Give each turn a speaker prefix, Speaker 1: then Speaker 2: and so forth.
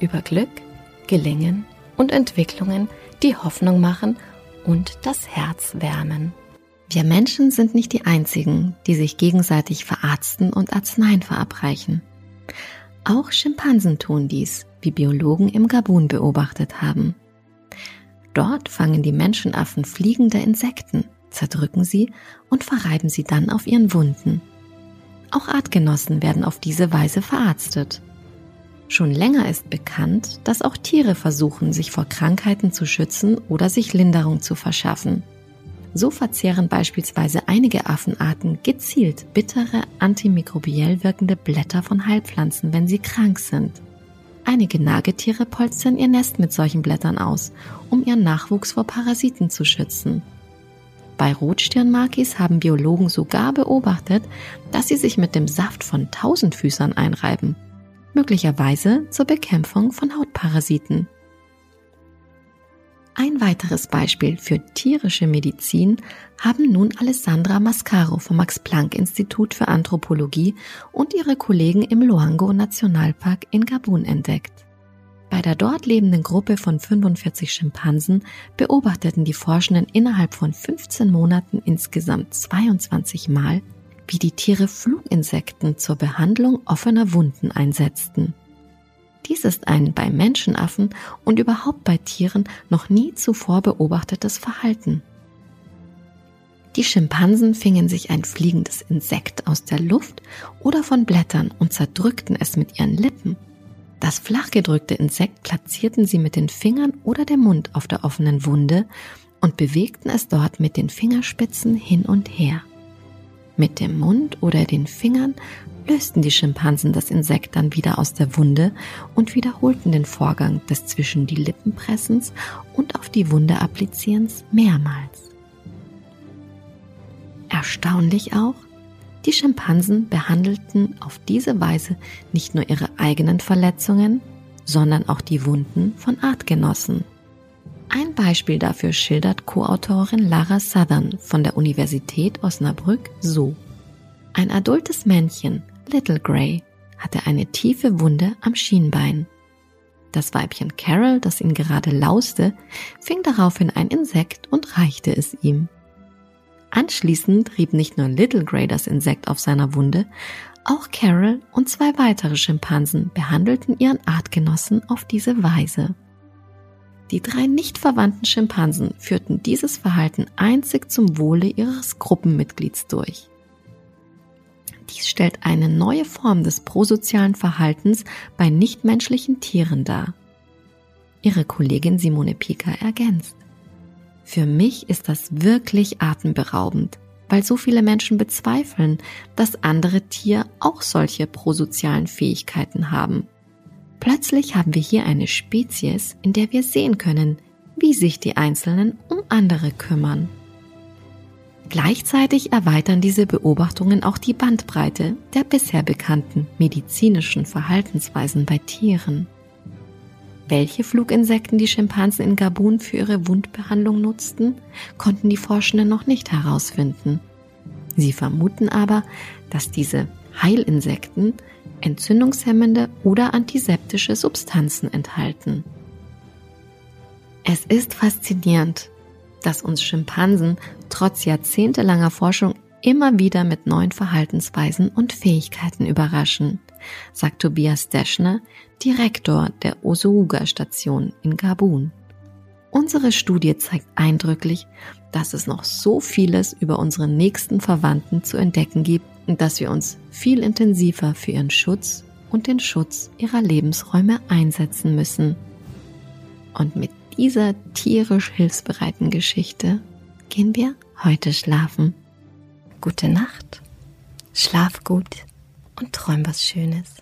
Speaker 1: über Glück, Gelingen und Entwicklungen, die Hoffnung machen und das Herz wärmen. Wir Menschen sind nicht die Einzigen, die sich gegenseitig verarzten und Arzneien verabreichen. Auch Schimpansen tun dies, wie Biologen im Gabun beobachtet haben. Dort fangen die Menschenaffen fliegende Insekten, zerdrücken sie und verreiben sie dann auf ihren Wunden. Auch Artgenossen werden auf diese Weise verarztet. Schon länger ist bekannt, dass auch Tiere versuchen, sich vor Krankheiten zu schützen oder sich Linderung zu verschaffen. So verzehren beispielsweise einige Affenarten gezielt bittere, antimikrobiell wirkende Blätter von Heilpflanzen, wenn sie krank sind. Einige Nagetiere polstern ihr Nest mit solchen Blättern aus, um ihren Nachwuchs vor Parasiten zu schützen. Bei Rotstirnmakis haben Biologen sogar beobachtet, dass sie sich mit dem Saft von Tausendfüßern einreiben möglicherweise zur Bekämpfung von Hautparasiten. Ein weiteres Beispiel für tierische Medizin haben nun Alessandra Mascaro vom Max-Planck-Institut für Anthropologie und ihre Kollegen im Loango Nationalpark in Gabun entdeckt. Bei der dort lebenden Gruppe von 45 Schimpansen beobachteten die Forschenden innerhalb von 15 Monaten insgesamt 22 Mal, wie die Tiere Fluginsekten zur Behandlung offener Wunden einsetzten. Dies ist ein bei Menschenaffen und überhaupt bei Tieren noch nie zuvor beobachtetes Verhalten. Die Schimpansen fingen sich ein fliegendes Insekt aus der Luft oder von Blättern und zerdrückten es mit ihren Lippen. Das flachgedrückte Insekt platzierten sie mit den Fingern oder dem Mund auf der offenen Wunde und bewegten es dort mit den Fingerspitzen hin und her. Mit dem Mund oder den Fingern lösten die Schimpansen das Insekt dann wieder aus der Wunde und wiederholten den Vorgang des zwischen die Lippen pressens und auf die Wunde applizierens mehrmals. Erstaunlich auch, die Schimpansen behandelten auf diese Weise nicht nur ihre eigenen Verletzungen, sondern auch die Wunden von Artgenossen. Ein Beispiel dafür schildert Co-Autorin Lara Southern von der Universität Osnabrück so. Ein adultes Männchen, Little Grey, hatte eine tiefe Wunde am Schienbein. Das Weibchen Carol, das ihn gerade lauste, fing daraufhin ein Insekt und reichte es ihm. Anschließend rieb nicht nur Little Grey das Insekt auf seiner Wunde, auch Carol und zwei weitere Schimpansen behandelten ihren Artgenossen auf diese Weise. Die drei nicht verwandten Schimpansen führten dieses Verhalten einzig zum Wohle ihres Gruppenmitglieds durch. Dies stellt eine neue Form des prosozialen Verhaltens bei nichtmenschlichen Tieren dar. Ihre Kollegin Simone Pika ergänzt. Für mich ist das wirklich atemberaubend, weil so viele Menschen bezweifeln, dass andere Tiere auch solche prosozialen Fähigkeiten haben. Plötzlich haben wir hier eine Spezies, in der wir sehen können, wie sich die Einzelnen um andere kümmern. Gleichzeitig erweitern diese Beobachtungen auch die Bandbreite der bisher bekannten medizinischen Verhaltensweisen bei Tieren. Welche Fluginsekten die Schimpansen in Gabun für ihre Wundbehandlung nutzten, konnten die Forschenden noch nicht herausfinden. Sie vermuten aber, dass diese Heilinsekten entzündungshemmende oder antiseptische Substanzen enthalten. Es ist faszinierend, dass uns Schimpansen trotz jahrzehntelanger Forschung immer wieder mit neuen Verhaltensweisen und Fähigkeiten überraschen, sagt Tobias Deschner, Direktor der Osouga-Station in Gabun. Unsere Studie zeigt eindrücklich, dass es noch so vieles über unsere nächsten Verwandten zu entdecken gibt und dass wir uns viel intensiver für ihren Schutz und den Schutz ihrer Lebensräume einsetzen müssen. Und mit dieser tierisch hilfsbereiten Geschichte gehen wir heute schlafen. Gute Nacht, schlaf gut und träum was Schönes.